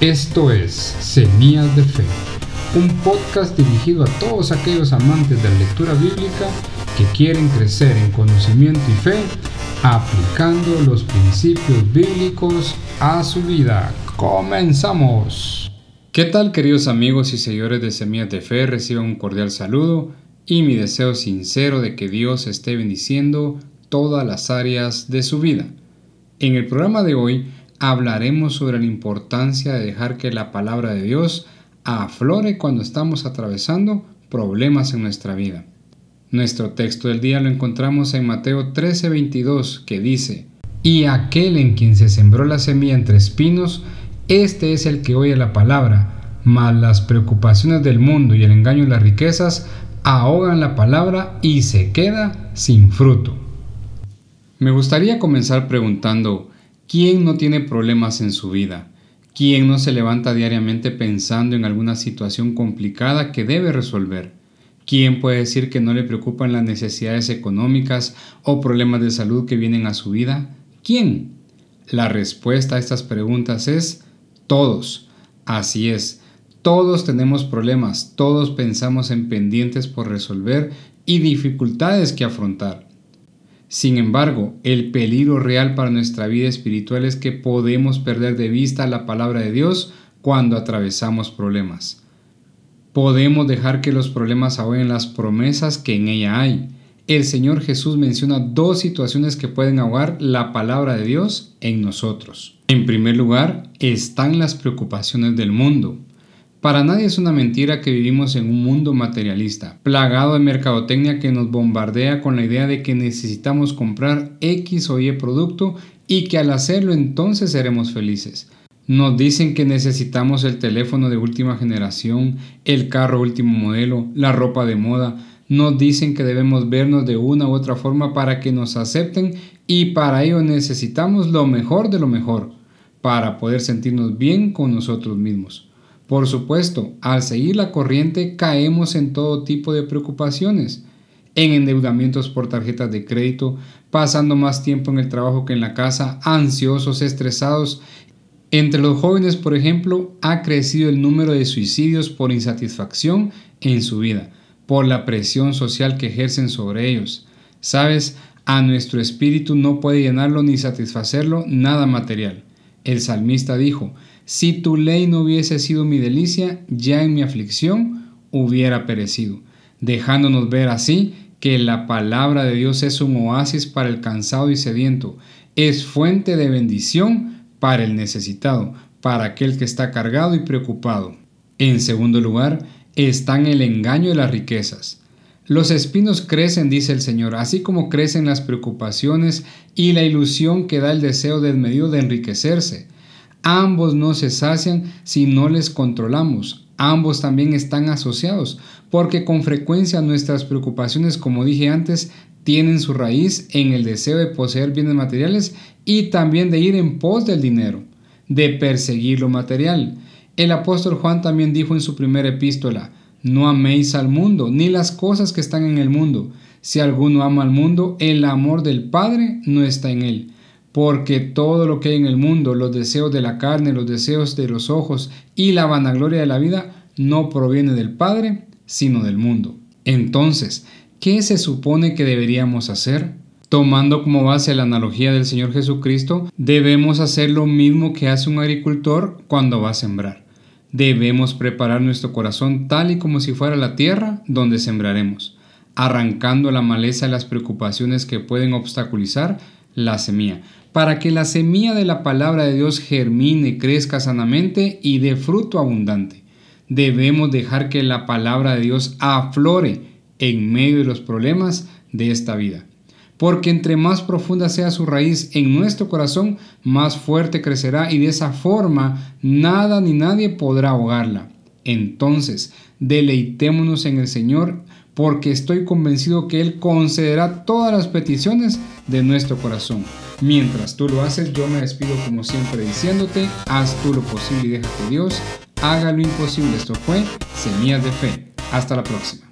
Esto es Semillas de Fe, un podcast dirigido a todos aquellos amantes de la lectura bíblica que quieren crecer en conocimiento y fe aplicando los principios bíblicos a su vida. Comenzamos. ¿Qué tal queridos amigos y seguidores de Semillas de Fe? Reciban un cordial saludo y mi deseo sincero de que Dios esté bendiciendo todas las áreas de su vida. En el programa de hoy hablaremos sobre la importancia de dejar que la palabra de Dios aflore cuando estamos atravesando problemas en nuestra vida. Nuestro texto del día lo encontramos en Mateo 13:22 que dice, Y aquel en quien se sembró la semilla entre espinos, este es el que oye la palabra, mas las preocupaciones del mundo y el engaño de las riquezas ahogan la palabra y se queda sin fruto. Me gustaría comenzar preguntando, ¿Quién no tiene problemas en su vida? ¿Quién no se levanta diariamente pensando en alguna situación complicada que debe resolver? ¿Quién puede decir que no le preocupan las necesidades económicas o problemas de salud que vienen a su vida? ¿Quién? La respuesta a estas preguntas es todos. Así es, todos tenemos problemas, todos pensamos en pendientes por resolver y dificultades que afrontar. Sin embargo, el peligro real para nuestra vida espiritual es que podemos perder de vista la palabra de Dios cuando atravesamos problemas. Podemos dejar que los problemas ahoguen las promesas que en ella hay. El Señor Jesús menciona dos situaciones que pueden ahogar la palabra de Dios en nosotros. En primer lugar, están las preocupaciones del mundo. Para nadie es una mentira que vivimos en un mundo materialista, plagado de mercadotecnia que nos bombardea con la idea de que necesitamos comprar X o Y producto y que al hacerlo entonces seremos felices. Nos dicen que necesitamos el teléfono de última generación, el carro último modelo, la ropa de moda. Nos dicen que debemos vernos de una u otra forma para que nos acepten y para ello necesitamos lo mejor de lo mejor, para poder sentirnos bien con nosotros mismos. Por supuesto, al seguir la corriente caemos en todo tipo de preocupaciones, en endeudamientos por tarjetas de crédito, pasando más tiempo en el trabajo que en la casa, ansiosos, estresados. Entre los jóvenes, por ejemplo, ha crecido el número de suicidios por insatisfacción en su vida, por la presión social que ejercen sobre ellos. Sabes, a nuestro espíritu no puede llenarlo ni satisfacerlo nada material. El salmista dijo, si tu ley no hubiese sido mi delicia, ya en mi aflicción hubiera perecido, dejándonos ver así que la palabra de Dios es un oasis para el cansado y sediento, es fuente de bendición para el necesitado, para aquel que está cargado y preocupado. En segundo lugar, están el engaño de las riquezas. Los espinos crecen, dice el Señor, así como crecen las preocupaciones y la ilusión que da el deseo desmedido de enriquecerse. Ambos no se sacian si no les controlamos. Ambos también están asociados, porque con frecuencia nuestras preocupaciones, como dije antes, tienen su raíz en el deseo de poseer bienes materiales y también de ir en pos del dinero, de perseguir lo material. El apóstol Juan también dijo en su primera epístola, no améis al mundo, ni las cosas que están en el mundo. Si alguno ama al mundo, el amor del Padre no está en él porque todo lo que hay en el mundo, los deseos de la carne, los deseos de los ojos y la vanagloria de la vida, no proviene del Padre, sino del mundo. Entonces, ¿qué se supone que deberíamos hacer? Tomando como base la analogía del Señor Jesucristo, debemos hacer lo mismo que hace un agricultor cuando va a sembrar. Debemos preparar nuestro corazón tal y como si fuera la tierra donde sembraremos, arrancando la maleza y las preocupaciones que pueden obstaculizar la semilla, para que la semilla de la palabra de Dios germine, crezca sanamente y dé fruto abundante. Debemos dejar que la palabra de Dios aflore en medio de los problemas de esta vida. Porque entre más profunda sea su raíz en nuestro corazón, más fuerte crecerá y de esa forma nada ni nadie podrá ahogarla. Entonces, deleitémonos en el Señor porque estoy convencido que Él concederá todas las peticiones de nuestro corazón. Mientras tú lo haces, yo me despido como siempre diciéndote, haz tú lo posible y deja que Dios haga lo imposible. Esto fue Semillas de Fe. Hasta la próxima.